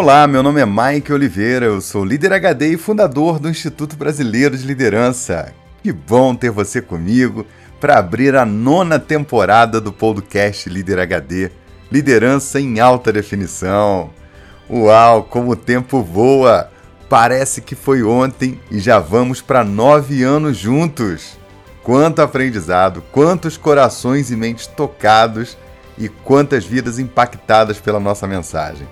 Olá, meu nome é Mike Oliveira, eu sou líder HD e fundador do Instituto Brasileiro de Liderança. Que bom ter você comigo para abrir a nona temporada do podcast Líder HD Liderança em Alta Definição. Uau, como o tempo voa! Parece que foi ontem e já vamos para nove anos juntos. Quanto aprendizado, quantos corações e mentes tocados e quantas vidas impactadas pela nossa mensagem.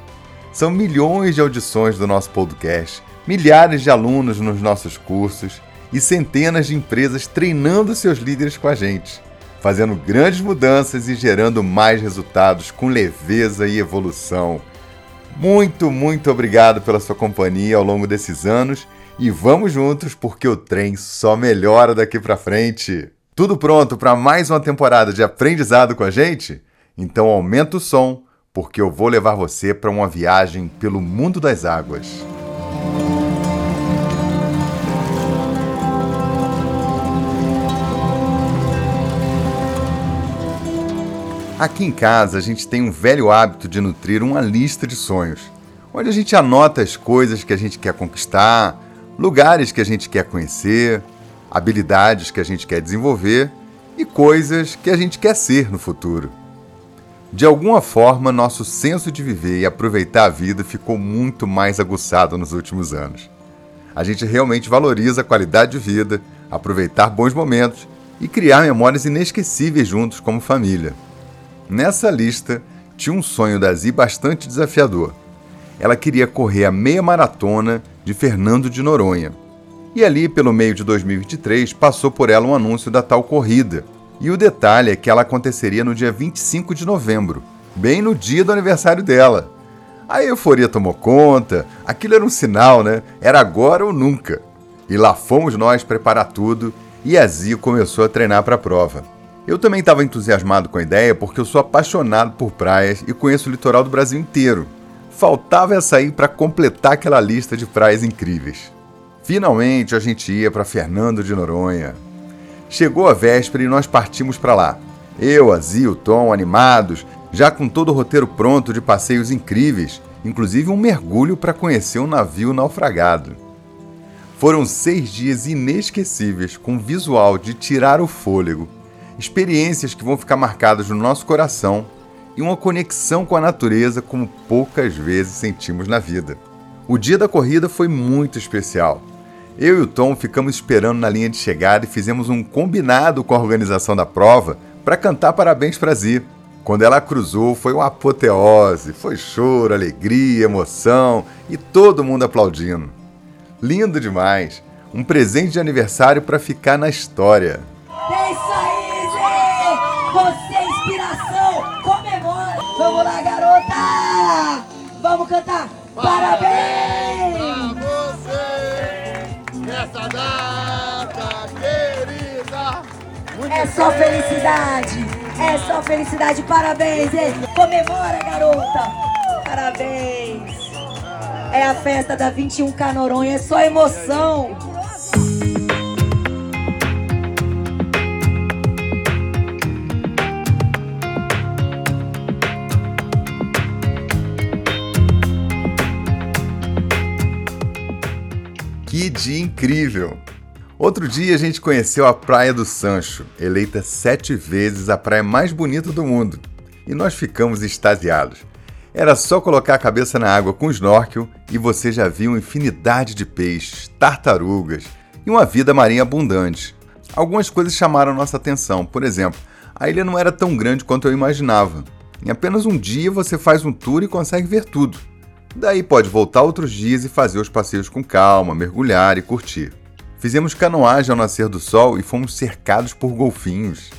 São milhões de audições do nosso podcast, milhares de alunos nos nossos cursos e centenas de empresas treinando seus líderes com a gente, fazendo grandes mudanças e gerando mais resultados com leveza e evolução. Muito, muito obrigado pela sua companhia ao longo desses anos e vamos juntos porque o trem só melhora daqui para frente. Tudo pronto para mais uma temporada de aprendizado com a gente? Então aumenta o som, porque eu vou levar você para uma viagem pelo mundo das águas. Aqui em casa a gente tem um velho hábito de nutrir uma lista de sonhos, onde a gente anota as coisas que a gente quer conquistar, lugares que a gente quer conhecer, habilidades que a gente quer desenvolver e coisas que a gente quer ser no futuro. De alguma forma, nosso senso de viver e aproveitar a vida ficou muito mais aguçado nos últimos anos. A gente realmente valoriza a qualidade de vida, aproveitar bons momentos e criar memórias inesquecíveis juntos como família. Nessa lista tinha um sonho da Zi bastante desafiador. Ela queria correr a meia maratona de Fernando de Noronha. E ali, pelo meio de 2023, passou por ela um anúncio da tal corrida, e o detalhe é que ela aconteceria no dia 25 de novembro, bem no dia do aniversário dela. A euforia tomou conta, aquilo era um sinal, né? Era agora ou nunca. E lá fomos nós preparar tudo e a Zio começou a treinar para a prova. Eu também estava entusiasmado com a ideia porque eu sou apaixonado por praias e conheço o litoral do Brasil inteiro. Faltava essa aí para completar aquela lista de praias incríveis. Finalmente a gente ia para Fernando de Noronha, Chegou a véspera e nós partimos para lá. Eu, a Zia, o Tom, animados, já com todo o roteiro pronto de passeios incríveis, inclusive um mergulho para conhecer um navio naufragado. Foram seis dias inesquecíveis, com visual de tirar o fôlego, experiências que vão ficar marcadas no nosso coração e uma conexão com a natureza como poucas vezes sentimos na vida. O dia da corrida foi muito especial. Eu e o Tom ficamos esperando na linha de chegada e fizemos um combinado com a organização da prova para cantar parabéns para Zi. Quando ela cruzou, foi uma apoteose, foi choro, alegria, emoção e todo mundo aplaudindo. Lindo demais! Um presente de aniversário para ficar na história. É isso aí, Zé! Você é inspiração! Comemora! Vamos lá, garota! Vamos cantar! Parabéns! É só felicidade! É só felicidade! Parabéns, hein? Comemora, garota! Parabéns! É a festa da 21K Noronha, é só emoção! Que dia incrível! Outro dia a gente conheceu a Praia do Sancho, eleita sete vezes a praia mais bonita do mundo, e nós ficamos extasiados. Era só colocar a cabeça na água com snorkel e você já viu uma infinidade de peixes, tartarugas e uma vida marinha abundante. Algumas coisas chamaram nossa atenção, por exemplo, a ilha não era tão grande quanto eu imaginava. Em apenas um dia você faz um tour e consegue ver tudo. Daí pode voltar outros dias e fazer os passeios com calma, mergulhar e curtir. Fizemos canoagem ao nascer do sol e fomos cercados por golfinhos.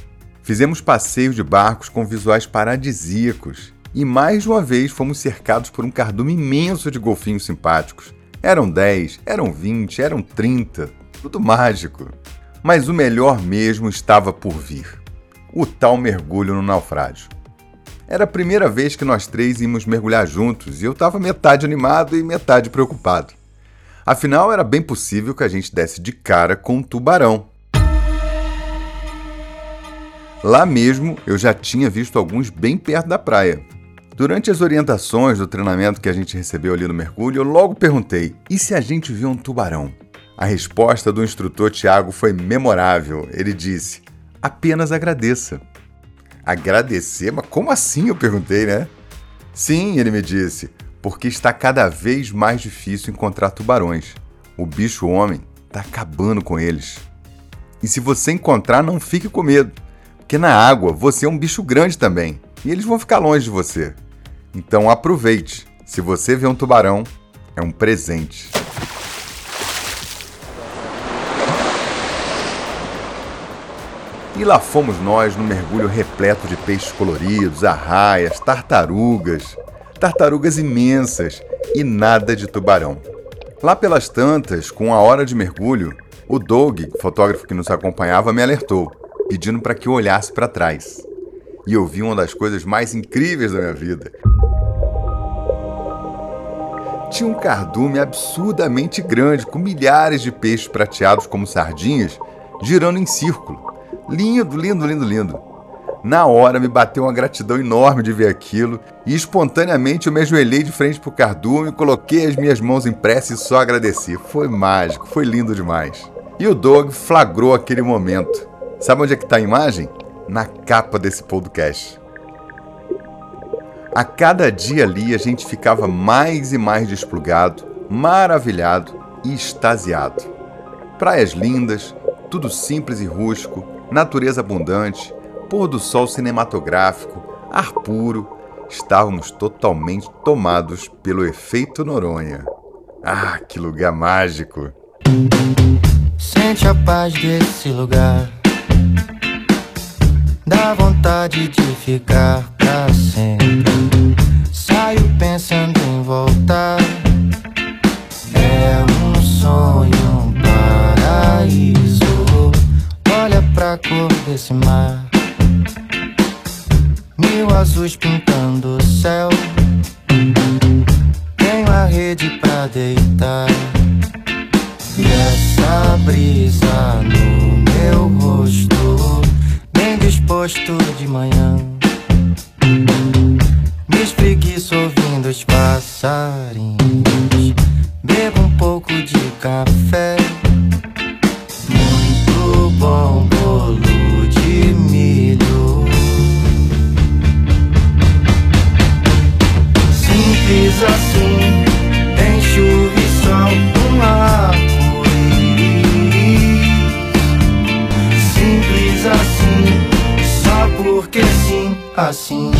Fizemos passeios de barcos com visuais paradisíacos. E mais uma vez fomos cercados por um cardume imenso de golfinhos simpáticos. Eram 10, eram 20, eram 30. Tudo mágico. Mas o melhor mesmo estava por vir. O tal mergulho no naufrágio. Era a primeira vez que nós três íamos mergulhar juntos e eu estava metade animado e metade preocupado. Afinal, era bem possível que a gente desse de cara com um tubarão. Lá mesmo eu já tinha visto alguns bem perto da praia. Durante as orientações do treinamento que a gente recebeu ali no mergulho, eu logo perguntei: e se a gente viu um tubarão? A resposta do instrutor Tiago foi memorável. Ele disse: apenas agradeça. Agradecer? Mas como assim? Eu perguntei, né? Sim, ele me disse, porque está cada vez mais difícil encontrar tubarões. O bicho homem está acabando com eles. E se você encontrar, não fique com medo, porque na água você é um bicho grande também e eles vão ficar longe de você. Então aproveite. Se você vê um tubarão, é um presente. E lá fomos nós no mergulho repleto de peixes coloridos, arraias, tartarugas, tartarugas imensas e nada de tubarão. Lá pelas tantas, com a hora de mergulho, o Doug, fotógrafo que nos acompanhava, me alertou, pedindo para que eu olhasse para trás. E eu vi uma das coisas mais incríveis da minha vida. Tinha um cardume absurdamente grande, com milhares de peixes prateados como sardinhas, girando em círculo. Lindo, lindo, lindo, lindo. Na hora me bateu uma gratidão enorme de ver aquilo e espontaneamente eu me ajoelhei de frente pro cardume, coloquei as minhas mãos em prece e só agradeci. Foi mágico, foi lindo demais. E o Doug flagrou aquele momento. Sabe onde é que está a imagem? Na capa desse podcast. A cada dia ali a gente ficava mais e mais desplugado, maravilhado e extasiado. Praias lindas, tudo simples e rústico, natureza abundante, pôr do sol cinematográfico, ar puro, estávamos totalmente tomados pelo efeito Noronha. Ah, que lugar mágico! Sente a paz desse lugar. Dá vontade de ficar pra sempre. Saio pensando em voltar. É um sonho, um paraíso pra cor desse mar. Mil azuis pintando o céu. Tenho a rede pra deitar. E essa brisa no meu rosto, bem disposto de manhã. Me espreguiço ouvindo os passarinhos. Bebo um pouco de café. Assim.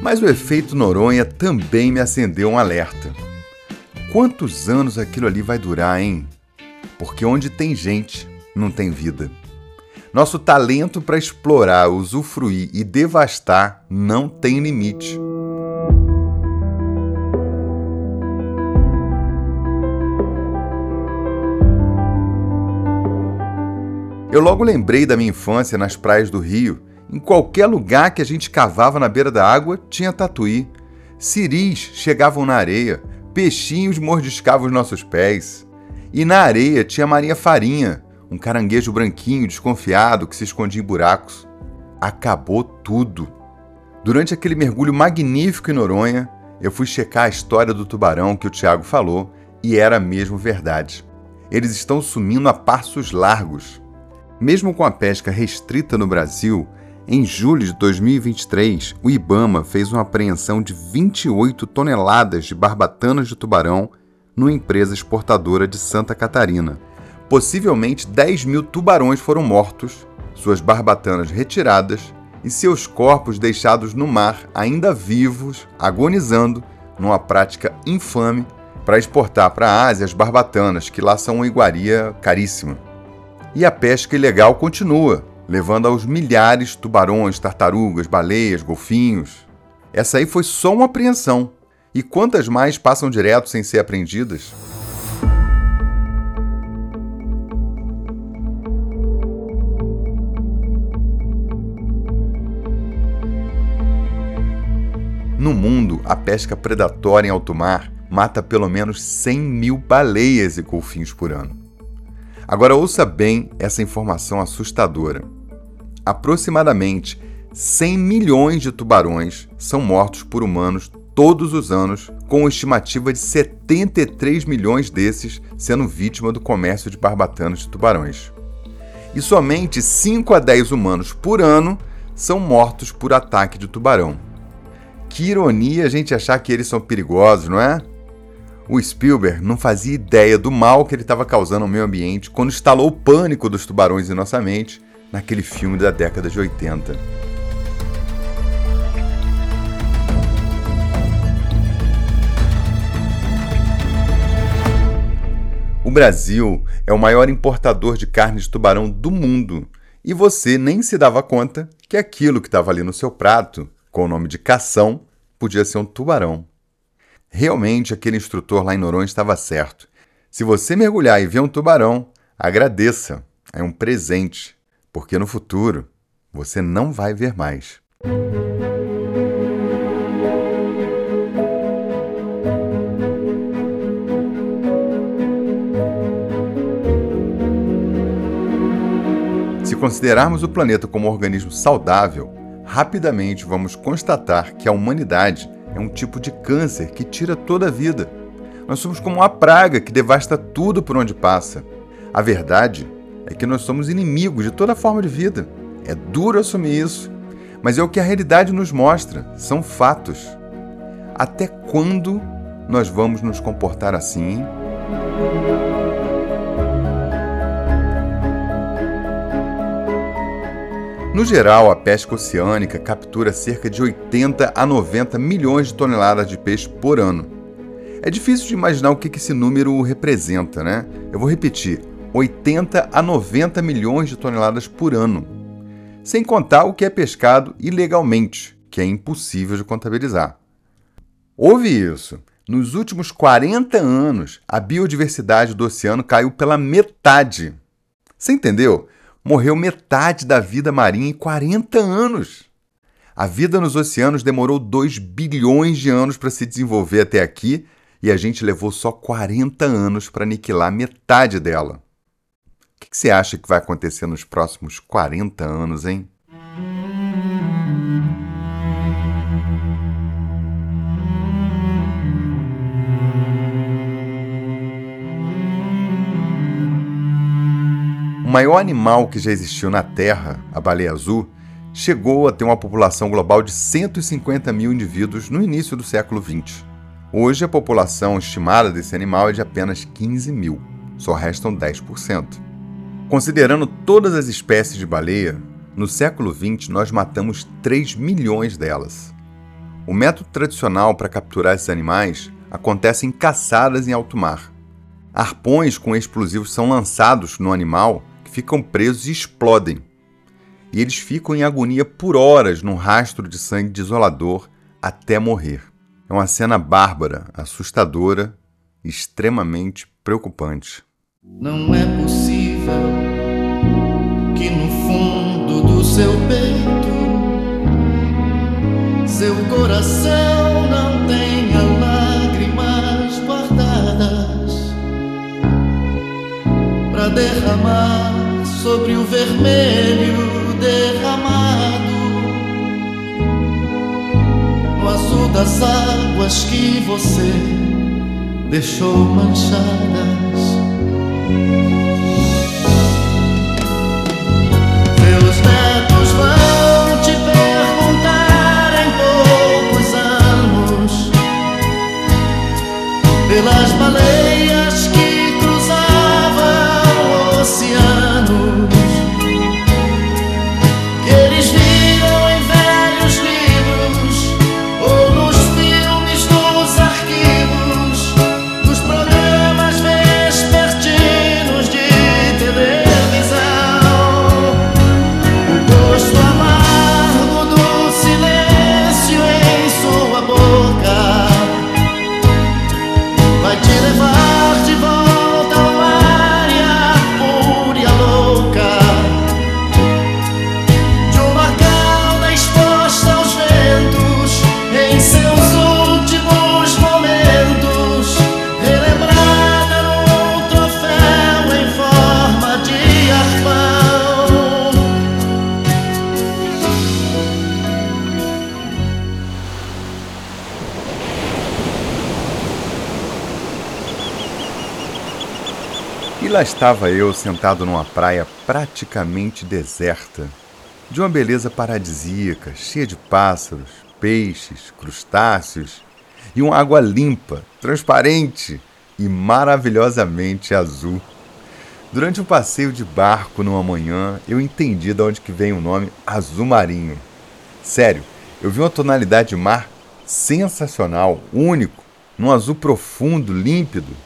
Mas o efeito Noronha também me acendeu um alerta. Quantos anos aquilo ali vai durar, hein? Porque onde tem gente, não tem vida. Nosso talento para explorar, usufruir e devastar não tem limite. Eu logo lembrei da minha infância nas praias do Rio. Em qualquer lugar que a gente cavava na beira da água, tinha tatuí. Ciris chegavam na areia, peixinhos mordiscavam os nossos pés. E na areia tinha Maria Farinha, um caranguejo branquinho, desconfiado, que se escondia em buracos. Acabou tudo. Durante aquele mergulho magnífico em Noronha, eu fui checar a história do tubarão que o Tiago falou e era mesmo verdade. Eles estão sumindo a passos largos. Mesmo com a pesca restrita no Brasil, em julho de 2023, o Ibama fez uma apreensão de 28 toneladas de barbatanas de tubarão numa empresa exportadora de Santa Catarina. Possivelmente 10 mil tubarões foram mortos, suas barbatanas retiradas e seus corpos deixados no mar, ainda vivos, agonizando, numa prática infame para exportar para a Ásia as barbatanas, que lá são uma iguaria caríssima. E a pesca ilegal continua, levando aos milhares tubarões, tartarugas, baleias, golfinhos. Essa aí foi só uma apreensão. E quantas mais passam direto sem ser apreendidas? No mundo, a pesca predatória em alto mar mata pelo menos 100 mil baleias e golfinhos por ano. Agora ouça bem essa informação assustadora. Aproximadamente 100 milhões de tubarões são mortos por humanos todos os anos, com estimativa de 73 milhões desses sendo vítima do comércio de barbatanas de tubarões. E somente 5 a 10 humanos por ano são mortos por ataque de tubarão. Que ironia a gente achar que eles são perigosos, não é? O Spielberg não fazia ideia do mal que ele estava causando ao meio ambiente quando instalou o pânico dos tubarões em nossa mente naquele filme da década de 80. O Brasil é o maior importador de carne de tubarão do mundo e você nem se dava conta que aquilo que estava ali no seu prato, com o nome de cação, podia ser um tubarão. Realmente aquele instrutor lá em Noronha estava certo. Se você mergulhar e ver um tubarão, agradeça. É um presente, porque no futuro você não vai ver mais. Se considerarmos o planeta como um organismo saudável, rapidamente vamos constatar que a humanidade é um tipo de câncer que tira toda a vida. Nós somos como uma praga que devasta tudo por onde passa. A verdade é que nós somos inimigos de toda forma de vida. É duro assumir isso, mas é o que a realidade nos mostra, são fatos. Até quando nós vamos nos comportar assim? No geral, a pesca oceânica captura cerca de 80 a 90 milhões de toneladas de peixe por ano. É difícil de imaginar o que esse número representa, né? Eu vou repetir: 80 a 90 milhões de toneladas por ano. Sem contar o que é pescado ilegalmente, que é impossível de contabilizar. Houve isso. Nos últimos 40 anos, a biodiversidade do oceano caiu pela metade. Você entendeu? Morreu metade da vida marinha em 40 anos. A vida nos oceanos demorou 2 bilhões de anos para se desenvolver até aqui e a gente levou só 40 anos para aniquilar metade dela. O que, que você acha que vai acontecer nos próximos 40 anos, hein? Maior animal que já existiu na Terra, a baleia azul, chegou a ter uma população global de 150 mil indivíduos no início do século XX. Hoje, a população estimada desse animal é de apenas 15 mil, só restam 10%. Considerando todas as espécies de baleia, no século XX nós matamos 3 milhões delas. O método tradicional para capturar esses animais acontece em caçadas em alto mar. Arpões com explosivos são lançados no animal ficam presos e explodem. E eles ficam em agonia por horas num rastro de sangue desolador até morrer. É uma cena bárbara, assustadora e extremamente preocupante. Não é possível que no fundo do seu peito seu coração não tenha lágrimas guardadas para derramar sobre o vermelho derramado, no azul das águas que você deixou manchadas. Meus netos vão te perguntar em poucos anos pelas baleias lá estava eu sentado numa praia praticamente deserta, de uma beleza paradisíaca, cheia de pássaros, peixes, crustáceos e uma água limpa, transparente e maravilhosamente azul. Durante um passeio de barco numa manhã, eu entendi de onde que vem o nome azul marinho. Sério, eu vi uma tonalidade de mar sensacional, único, num azul profundo, límpido.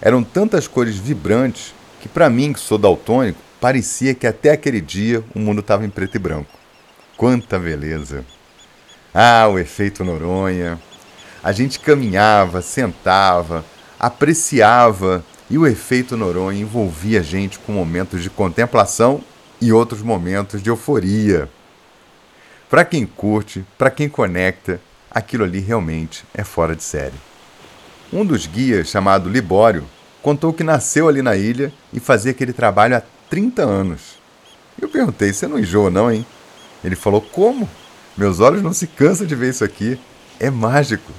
Eram tantas cores vibrantes que para mim, que sou daltônico, parecia que até aquele dia o mundo estava em preto e branco. Quanta beleza! Ah, o efeito Noronha. A gente caminhava, sentava, apreciava e o efeito Noronha envolvia a gente com momentos de contemplação e outros momentos de euforia. Para quem curte, para quem conecta, aquilo ali realmente é fora de série. Um dos guias, chamado Libório, contou que nasceu ali na ilha e fazia aquele trabalho há 30 anos. Eu perguntei: Você não enjoa, não, hein? Ele falou: Como? Meus olhos não se cansam de ver isso aqui. É mágico.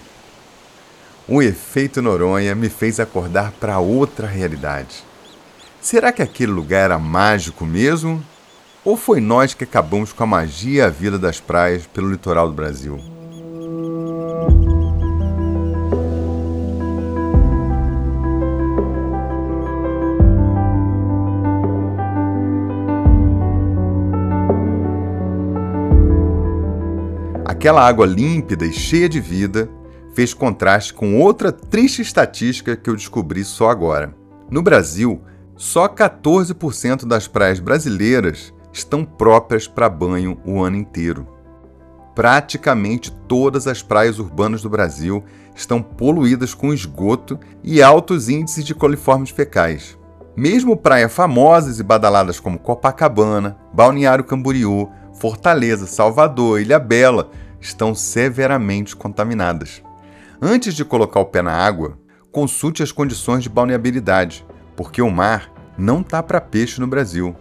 O efeito Noronha me fez acordar para outra realidade. Será que aquele lugar era mágico mesmo? Ou foi nós que acabamos com a magia e a vida das praias pelo litoral do Brasil? Aquela água límpida e cheia de vida fez contraste com outra triste estatística que eu descobri só agora. No Brasil, só 14% das praias brasileiras estão próprias para banho o ano inteiro. Praticamente todas as praias urbanas do Brasil estão poluídas com esgoto e altos índices de coliformes fecais. Mesmo praias famosas e badaladas como Copacabana, Balneário Camboriú, Fortaleza, Salvador, Ilha Bela estão severamente contaminadas. Antes de colocar o pé na água, consulte as condições de balneabilidade, porque o mar não tá para peixe no Brasil.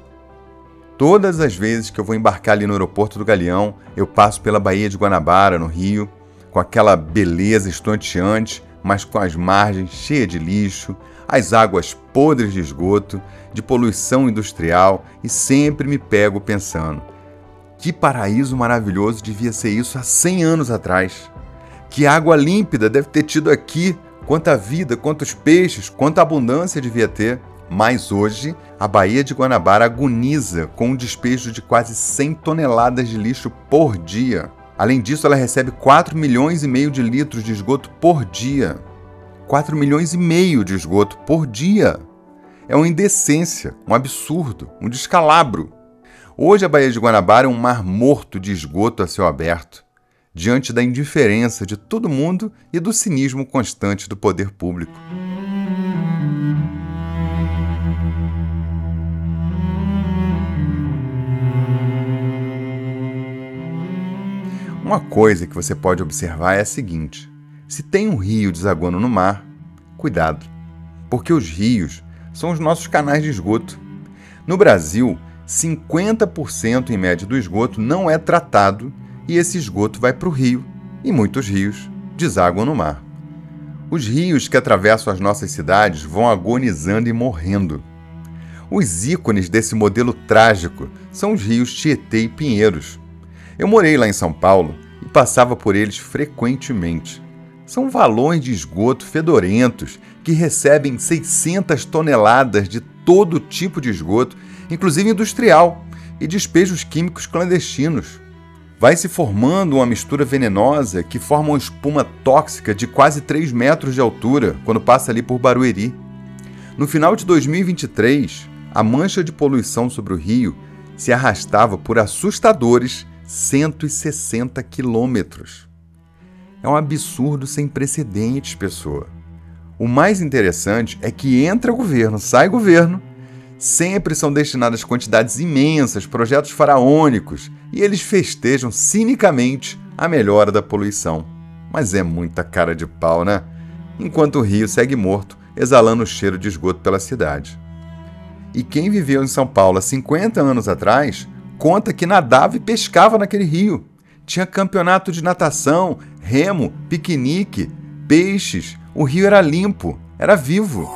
Todas as vezes que eu vou embarcar ali no aeroporto do Galeão, eu passo pela Baía de Guanabara, no Rio, com aquela beleza estonteante, mas com as margens cheias de lixo, as águas podres de esgoto, de poluição industrial e sempre me pego pensando: que paraíso maravilhoso devia ser isso há 100 anos atrás! Que água límpida deve ter tido aqui, quanta vida, quantos peixes, quanta abundância devia ter. Mas hoje, a Baía de Guanabara agoniza com um despejo de quase 100 toneladas de lixo por dia. Além disso, ela recebe 4 milhões e meio de litros de esgoto por dia. 4 milhões e meio de esgoto por dia. É uma indecência, um absurdo, um descalabro. Hoje a Baía de Guanabara é um mar morto de esgoto a céu aberto diante da indiferença de todo mundo e do cinismo constante do poder público. Uma coisa que você pode observar é a seguinte: se tem um rio desaguando no mar, cuidado, porque os rios são os nossos canais de esgoto. No Brasil, 50% em média do esgoto não é tratado e esse esgoto vai para o rio, e muitos rios desaguam no mar. Os rios que atravessam as nossas cidades vão agonizando e morrendo. Os ícones desse modelo trágico são os rios Tietê e Pinheiros. Eu morei lá em São Paulo e passava por eles frequentemente. São valões de esgoto fedorentos que recebem 600 toneladas de todo tipo de esgoto, inclusive industrial, e despejos químicos clandestinos vai se formando uma mistura venenosa que forma uma espuma tóxica de quase 3 metros de altura quando passa ali por Barueri. No final de 2023, a mancha de poluição sobre o rio se arrastava por assustadores 160 quilômetros. É um absurdo sem precedentes, pessoa. O mais interessante é que entra governo, sai governo Sempre são destinadas quantidades imensas, projetos faraônicos, e eles festejam cinicamente a melhora da poluição. Mas é muita cara de pau, né? Enquanto o rio segue morto, exalando o cheiro de esgoto pela cidade. E quem viveu em São Paulo há 50 anos atrás conta que nadava e pescava naquele rio. Tinha campeonato de natação, remo, piquenique, peixes. O rio era limpo, era vivo.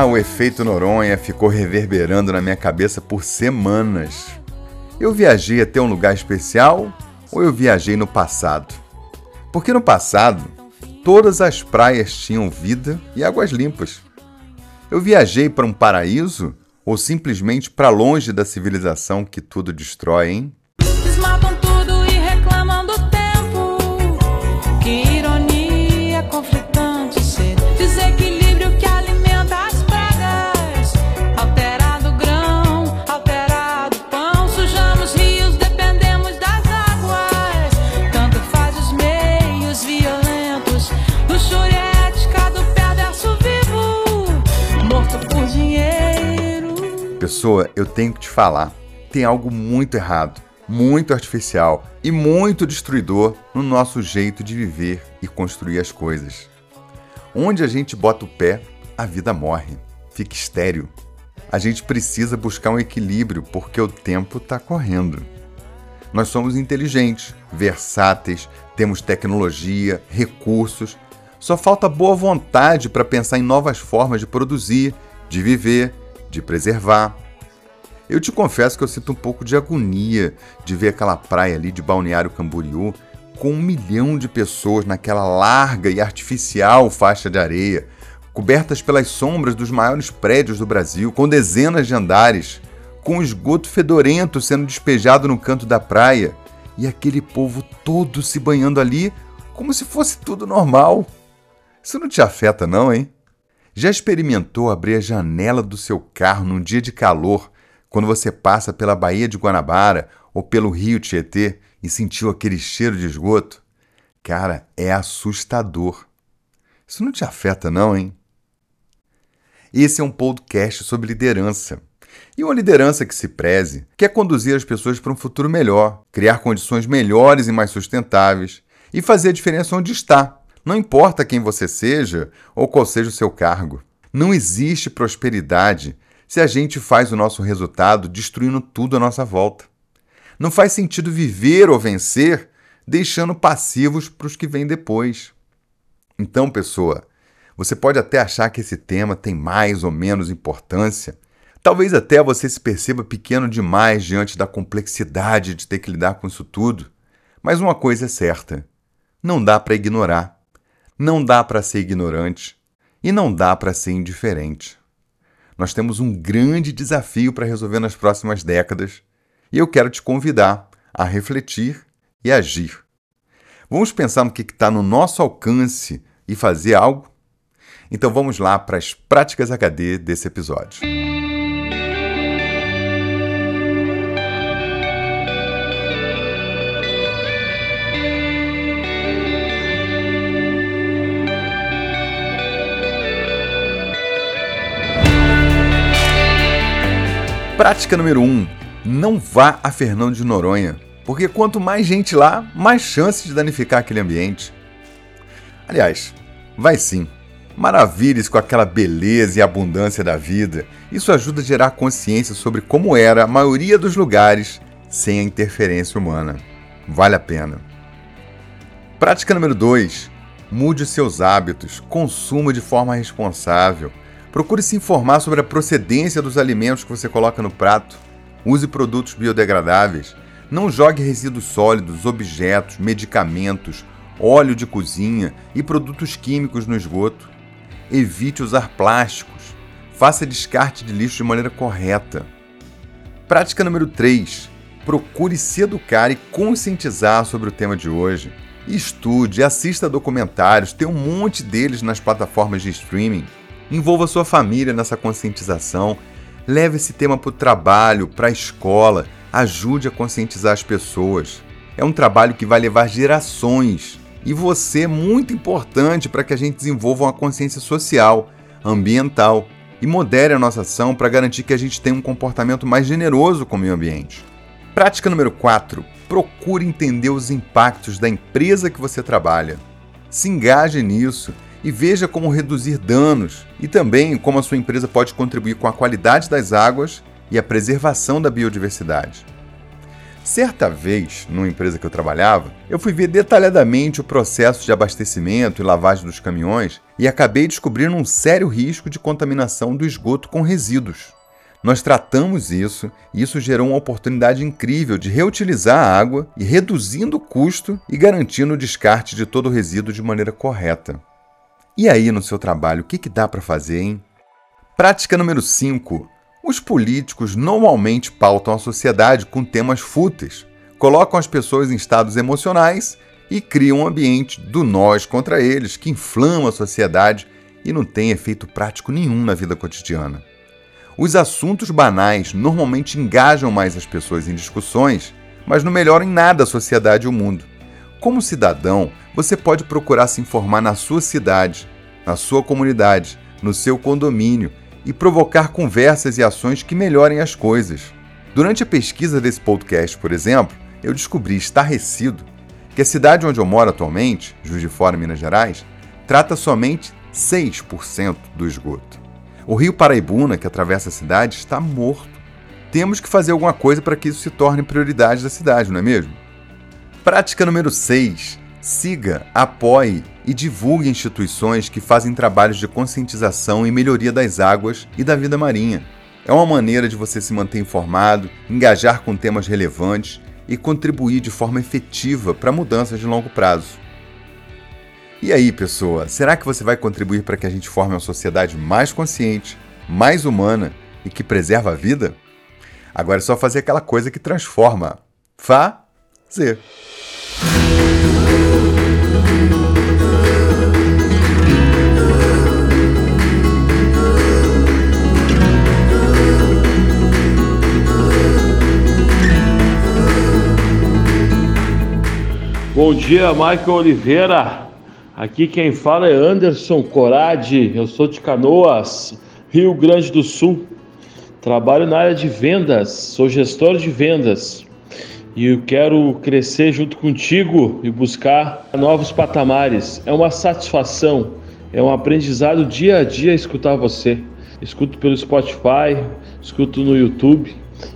Ah, o efeito Noronha ficou reverberando na minha cabeça por semanas. Eu viajei até um lugar especial ou eu viajei no passado? Porque no passado, todas as praias tinham vida e águas limpas. Eu viajei para um paraíso ou simplesmente para longe da civilização que tudo destrói, hein? Pessoa, eu tenho que te falar. Tem algo muito errado, muito artificial e muito destruidor no nosso jeito de viver e construir as coisas. Onde a gente bota o pé, a vida morre, fica estéril. A gente precisa buscar um equilíbrio porque o tempo está correndo. Nós somos inteligentes, versáteis, temos tecnologia, recursos. Só falta boa vontade para pensar em novas formas de produzir, de viver, de preservar. Eu te confesso que eu sinto um pouco de agonia de ver aquela praia ali de Balneário Camboriú com um milhão de pessoas naquela larga e artificial faixa de areia, cobertas pelas sombras dos maiores prédios do Brasil, com dezenas de andares, com esgoto fedorento sendo despejado no canto da praia e aquele povo todo se banhando ali como se fosse tudo normal. Isso não te afeta, não, hein? Já experimentou abrir a janela do seu carro num dia de calor, quando você passa pela Baía de Guanabara ou pelo Rio Tietê e sentiu aquele cheiro de esgoto? Cara, é assustador. Isso não te afeta, não, hein? Esse é um podcast sobre liderança. E uma liderança que se preze quer conduzir as pessoas para um futuro melhor, criar condições melhores e mais sustentáveis e fazer a diferença onde está. Não importa quem você seja ou qual seja o seu cargo. Não existe prosperidade se a gente faz o nosso resultado destruindo tudo à nossa volta. Não faz sentido viver ou vencer deixando passivos para os que vêm depois. Então, pessoa, você pode até achar que esse tema tem mais ou menos importância. Talvez até você se perceba pequeno demais diante da complexidade de ter que lidar com isso tudo. Mas uma coisa é certa: não dá para ignorar, não dá para ser ignorante e não dá para ser indiferente. Nós temos um grande desafio para resolver nas próximas décadas e eu quero te convidar a refletir e agir. Vamos pensar no que está no nosso alcance e fazer algo? Então vamos lá para as práticas HD desse episódio. Prática número 1. Um, não vá a Fernando de Noronha, porque quanto mais gente lá, mais chances de danificar aquele ambiente. Aliás, vai sim. Maravilhe-se com aquela beleza e abundância da vida. Isso ajuda a gerar consciência sobre como era a maioria dos lugares sem a interferência humana. Vale a pena. Prática número 2. Mude seus hábitos, consuma de forma responsável. Procure se informar sobre a procedência dos alimentos que você coloca no prato. Use produtos biodegradáveis. Não jogue resíduos sólidos, objetos, medicamentos, óleo de cozinha e produtos químicos no esgoto. Evite usar plásticos. Faça descarte de lixo de maneira correta. Prática número 3. Procure se educar e conscientizar sobre o tema de hoje. Estude, assista documentários, tem um monte deles nas plataformas de streaming. Envolva sua família nessa conscientização. Leve esse tema para o trabalho, para a escola. Ajude a conscientizar as pessoas. É um trabalho que vai levar gerações. E você é muito importante para que a gente desenvolva uma consciência social, ambiental e modere a nossa ação para garantir que a gente tenha um comportamento mais generoso com o meio ambiente. Prática número 4. Procure entender os impactos da empresa que você trabalha. Se engaje nisso e veja como reduzir danos e também como a sua empresa pode contribuir com a qualidade das águas e a preservação da biodiversidade. Certa vez, numa empresa que eu trabalhava, eu fui ver detalhadamente o processo de abastecimento e lavagem dos caminhões e acabei descobrindo um sério risco de contaminação do esgoto com resíduos. Nós tratamos isso e isso gerou uma oportunidade incrível de reutilizar a água e reduzindo o custo e garantindo o descarte de todo o resíduo de maneira correta. E aí, no seu trabalho, o que, que dá para fazer, hein? Prática número 5. Os políticos normalmente pautam a sociedade com temas fúteis, colocam as pessoas em estados emocionais e criam um ambiente do nós contra eles que inflama a sociedade e não tem efeito prático nenhum na vida cotidiana. Os assuntos banais normalmente engajam mais as pessoas em discussões, mas não melhoram em nada a sociedade e o mundo. Como cidadão, você pode procurar se informar na sua cidade, na sua comunidade, no seu condomínio e provocar conversas e ações que melhorem as coisas. Durante a pesquisa desse podcast, por exemplo, eu descobri estarrecido que a cidade onde eu moro atualmente, Juiz de Fora, Minas Gerais, trata somente 6% do esgoto. O rio Paraibuna, que atravessa a cidade, está morto. Temos que fazer alguma coisa para que isso se torne prioridade da cidade, não é mesmo? Prática número 6. Siga, apoie e divulgue instituições que fazem trabalhos de conscientização e melhoria das águas e da vida marinha. É uma maneira de você se manter informado, engajar com temas relevantes e contribuir de forma efetiva para mudanças de longo prazo. E aí, pessoa, será que você vai contribuir para que a gente forme uma sociedade mais consciente, mais humana e que preserva a vida? Agora é só fazer aquela coisa que transforma. Fazer. Bom dia, Michael Oliveira. Aqui quem fala é Anderson Corade. Eu sou de Canoas, Rio Grande do Sul. Trabalho na área de vendas, sou gestor de vendas e eu quero crescer junto contigo e buscar novos patamares. É uma satisfação, é um aprendizado dia a dia escutar você. Escuto pelo Spotify, escuto no YouTube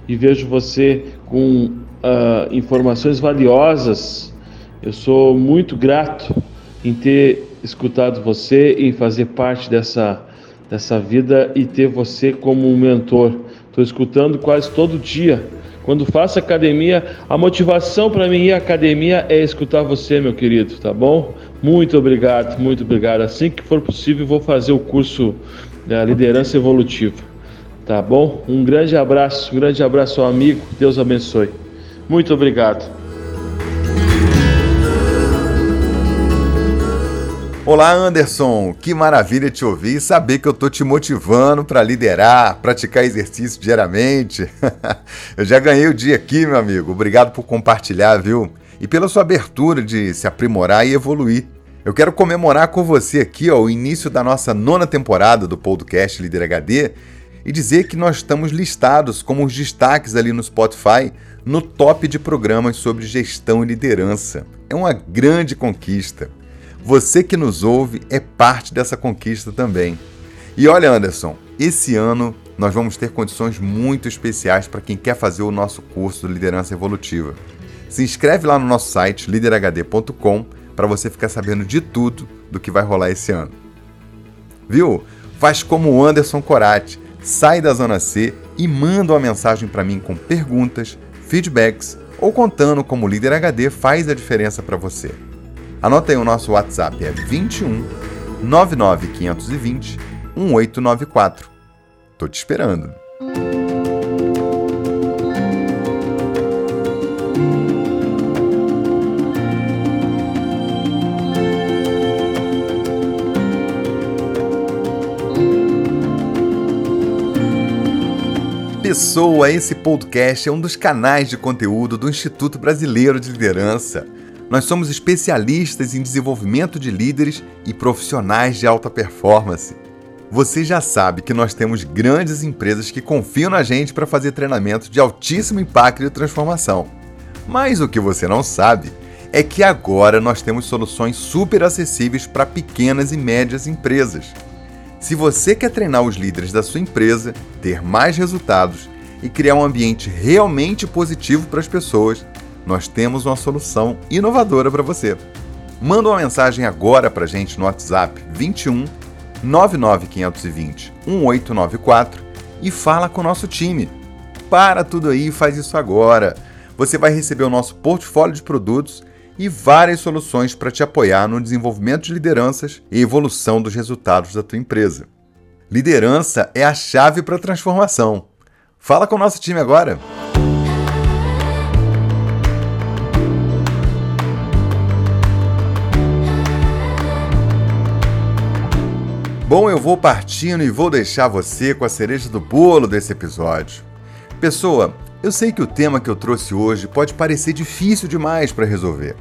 e vejo você com uh, informações valiosas eu sou muito grato em ter escutado você e fazer parte dessa, dessa vida e ter você como um mentor. Estou escutando quase todo dia. Quando faço academia, a motivação para mim ir à academia é escutar você, meu querido, tá bom? Muito obrigado, muito obrigado. Assim que for possível, vou fazer o curso da liderança evolutiva, tá bom? Um grande abraço, um grande abraço ao amigo. Deus abençoe. Muito obrigado. Olá, Anderson! Que maravilha te ouvir e saber que eu tô te motivando para liderar, praticar exercício diariamente. eu já ganhei o dia aqui, meu amigo. Obrigado por compartilhar, viu? E pela sua abertura de se aprimorar e evoluir. Eu quero comemorar com você aqui ó, o início da nossa nona temporada do podcast Líder HD e dizer que nós estamos listados como os destaques ali no Spotify no top de programas sobre gestão e liderança. É uma grande conquista. Você que nos ouve é parte dessa conquista também. E olha, Anderson, esse ano nós vamos ter condições muito especiais para quem quer fazer o nosso curso de liderança evolutiva. Se inscreve lá no nosso site liderhd.com para você ficar sabendo de tudo do que vai rolar esse ano. Viu? Faz como o Anderson Corati, sai da zona C e manda uma mensagem para mim com perguntas, feedbacks ou contando como o Líder HD faz a diferença para você. Anota aí o nosso WhatsApp, é 21 99520 1894. Tô te esperando. Pessoa, esse podcast é um dos canais de conteúdo do Instituto Brasileiro de Liderança. Nós somos especialistas em desenvolvimento de líderes e profissionais de alta performance. Você já sabe que nós temos grandes empresas que confiam na gente para fazer treinamento de altíssimo impacto e transformação. Mas o que você não sabe é que agora nós temos soluções super acessíveis para pequenas e médias empresas. Se você quer treinar os líderes da sua empresa, ter mais resultados e criar um ambiente realmente positivo para as pessoas, nós temos uma solução inovadora para você. Manda uma mensagem agora para a gente no WhatsApp 21 99520 1894 e fala com o nosso time. Para tudo aí e faz isso agora. Você vai receber o nosso portfólio de produtos e várias soluções para te apoiar no desenvolvimento de lideranças e evolução dos resultados da tua empresa. Liderança é a chave para a transformação. Fala com o nosso time agora. Bom, eu vou partindo e vou deixar você com a cereja do bolo desse episódio. Pessoa, eu sei que o tema que eu trouxe hoje pode parecer difícil demais para resolver.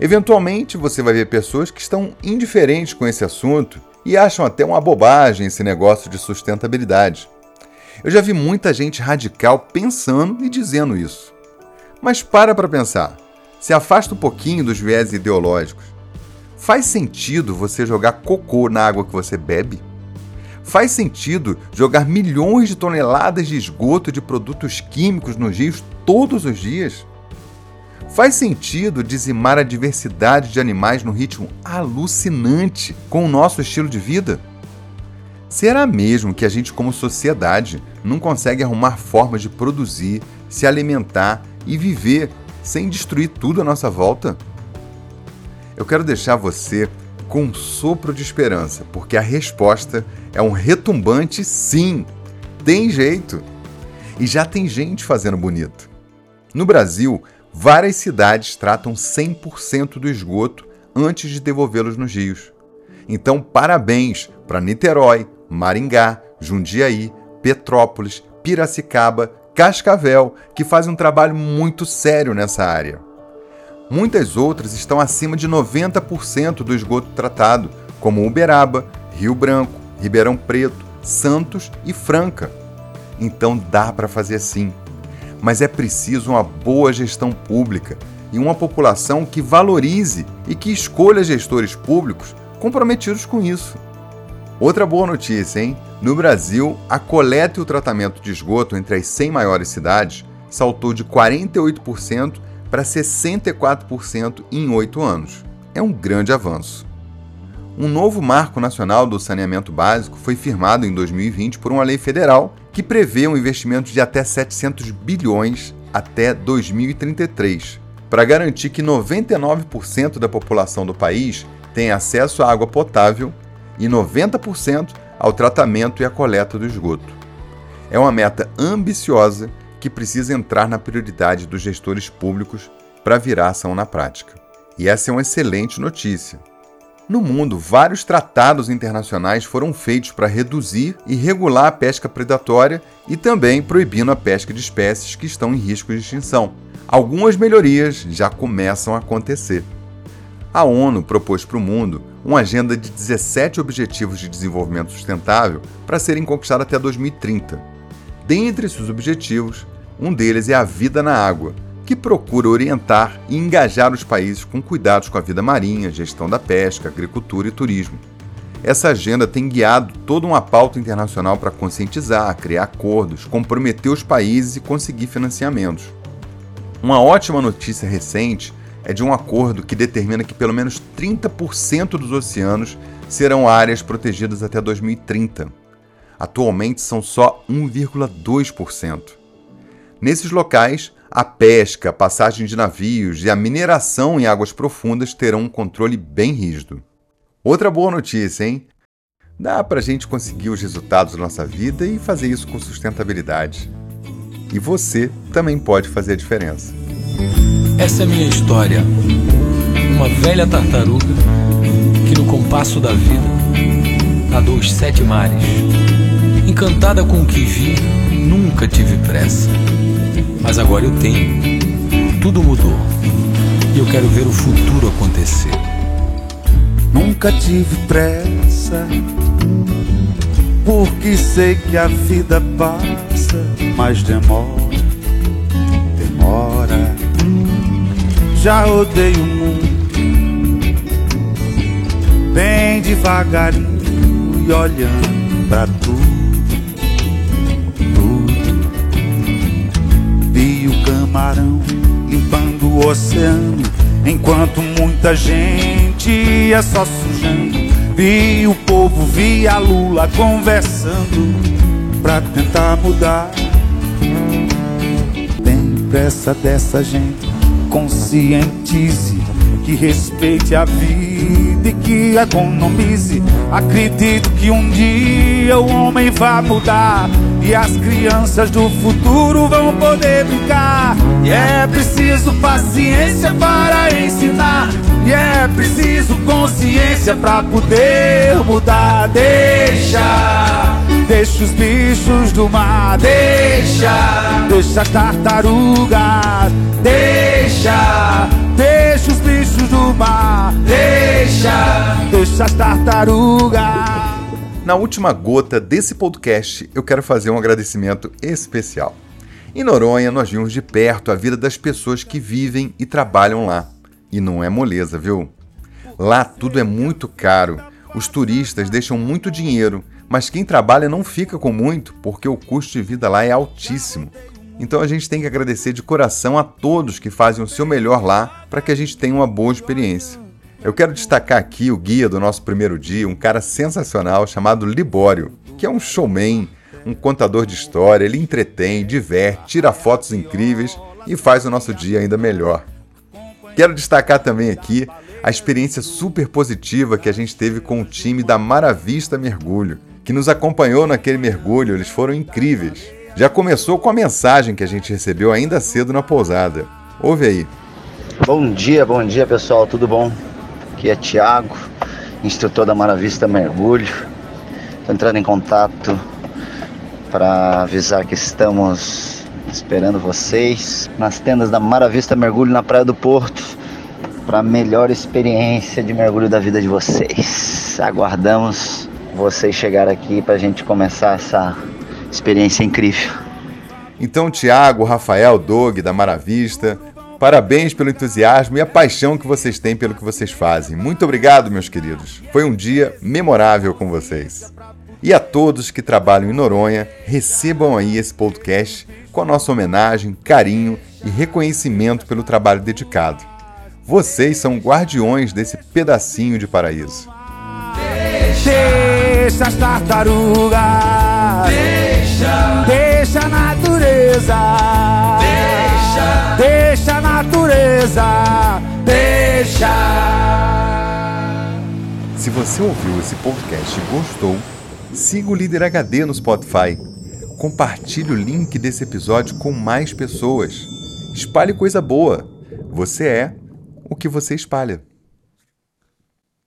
Eventualmente você vai ver pessoas que estão indiferentes com esse assunto e acham até uma bobagem esse negócio de sustentabilidade. Eu já vi muita gente radical pensando e dizendo isso. Mas para para pensar. Se afasta um pouquinho dos viés ideológicos. Faz sentido você jogar cocô na água que você bebe? Faz sentido jogar milhões de toneladas de esgoto de produtos químicos nos rios todos os dias? Faz sentido dizimar a diversidade de animais num ritmo alucinante com o nosso estilo de vida? Será mesmo que a gente, como sociedade, não consegue arrumar formas de produzir, se alimentar e viver sem destruir tudo à nossa volta? Eu quero deixar você com um sopro de esperança, porque a resposta é um retumbante sim. Tem jeito. E já tem gente fazendo bonito. No Brasil, várias cidades tratam 100% do esgoto antes de devolvê-los nos rios. Então, parabéns para Niterói, Maringá, Jundiaí, Petrópolis, Piracicaba, Cascavel, que fazem um trabalho muito sério nessa área. Muitas outras estão acima de 90% do esgoto tratado, como Uberaba, Rio Branco, Ribeirão Preto, Santos e Franca. Então dá para fazer sim. Mas é preciso uma boa gestão pública e uma população que valorize e que escolha gestores públicos comprometidos com isso. Outra boa notícia, hein? No Brasil, a coleta e o tratamento de esgoto entre as 100 maiores cidades saltou de 48% para 64% em oito anos. É um grande avanço. Um novo Marco Nacional do Saneamento Básico foi firmado em 2020 por uma lei federal que prevê um investimento de até 700 bilhões até 2033, para garantir que 99% da população do país tenha acesso à água potável e 90% ao tratamento e à coleta do esgoto. É uma meta ambiciosa que precisa entrar na prioridade dos gestores públicos para virar ação na prática. E essa é uma excelente notícia. No mundo, vários tratados internacionais foram feitos para reduzir e regular a pesca predatória e também proibindo a pesca de espécies que estão em risco de extinção. Algumas melhorias já começam a acontecer. A ONU propôs para o mundo uma agenda de 17 Objetivos de Desenvolvimento Sustentável para serem conquistados até 2030. Dentre esses objetivos, um deles é a vida na água, que procura orientar e engajar os países com cuidados com a vida marinha, gestão da pesca, agricultura e turismo. Essa agenda tem guiado toda uma pauta internacional para conscientizar, criar acordos, comprometer os países e conseguir financiamentos. Uma ótima notícia recente é de um acordo que determina que pelo menos 30% dos oceanos serão áreas protegidas até 2030. Atualmente são só 1,2%. Nesses locais, a pesca, a passagem de navios e a mineração em águas profundas terão um controle bem rígido. Outra boa notícia, hein? Dá para a gente conseguir os resultados da nossa vida e fazer isso com sustentabilidade. E você também pode fazer a diferença. Essa é minha história. Uma velha tartaruga que, no compasso da vida, nadou os sete mares. Encantada com o que vi, nunca tive pressa. Mas agora eu tenho. Tudo mudou. E eu quero ver o futuro acontecer. Nunca tive pressa, porque sei que a vida passa, mas demora, demora já rodei o mundo bem devagarinho e olhando pra tudo. Limpando o oceano, enquanto muita gente ia só sujando. Vi o povo, vi a Lula conversando pra tentar mudar. Tem pressa dessa gente, conscientize que respeite a vida e que economize. Acredito que um dia o homem vai mudar e as crianças do futuro vão poder brincar. E é preciso paciência para ensinar. E é preciso consciência para poder mudar. Deixa, deixa os bichos do mar. Deixa, deixa a tartaruga. Deixa, deixa os bichos do mar. Deixa, deixa as tartarugas. Na última gota desse podcast, eu quero fazer um agradecimento especial. Em Noronha, nós vimos de perto a vida das pessoas que vivem e trabalham lá. E não é moleza, viu? Lá tudo é muito caro. Os turistas deixam muito dinheiro, mas quem trabalha não fica com muito porque o custo de vida lá é altíssimo. Então a gente tem que agradecer de coração a todos que fazem o seu melhor lá para que a gente tenha uma boa experiência. Eu quero destacar aqui o guia do nosso primeiro dia, um cara sensacional chamado Libório, que é um showman, um contador de história, ele entretém, diverte, tira fotos incríveis e faz o nosso dia ainda melhor. Quero destacar também aqui a experiência super positiva que a gente teve com o time da Maravista Mergulho, que nos acompanhou naquele mergulho, eles foram incríveis. Já começou com a mensagem que a gente recebeu ainda cedo na pousada. Ouve aí. Bom dia, bom dia pessoal, tudo bom? Aqui é Tiago, instrutor da Maravista Mergulho. Estou entrando em contato para avisar que estamos esperando vocês nas tendas da Maravista Mergulho na Praia do Porto para a melhor experiência de mergulho da vida de vocês. Aguardamos vocês chegar aqui para a gente começar essa experiência incrível. Então, Tiago, Rafael, Doug da Maravista, parabéns pelo entusiasmo e a paixão que vocês têm pelo que vocês fazem. Muito obrigado, meus queridos. Foi um dia memorável com vocês. E a todos que trabalham em Noronha, recebam aí esse podcast com a nossa homenagem, carinho e reconhecimento pelo trabalho dedicado. Vocês são guardiões desse pedacinho de paraíso. Deixa as tartarugas. Deixa. Deixa a natureza. Deixa. Deixa a natureza. Deixa. Se você ouviu esse podcast e gostou, siga o Líder HD no Spotify. Compartilhe o link desse episódio com mais pessoas. Espalhe coisa boa. Você é o que você espalha.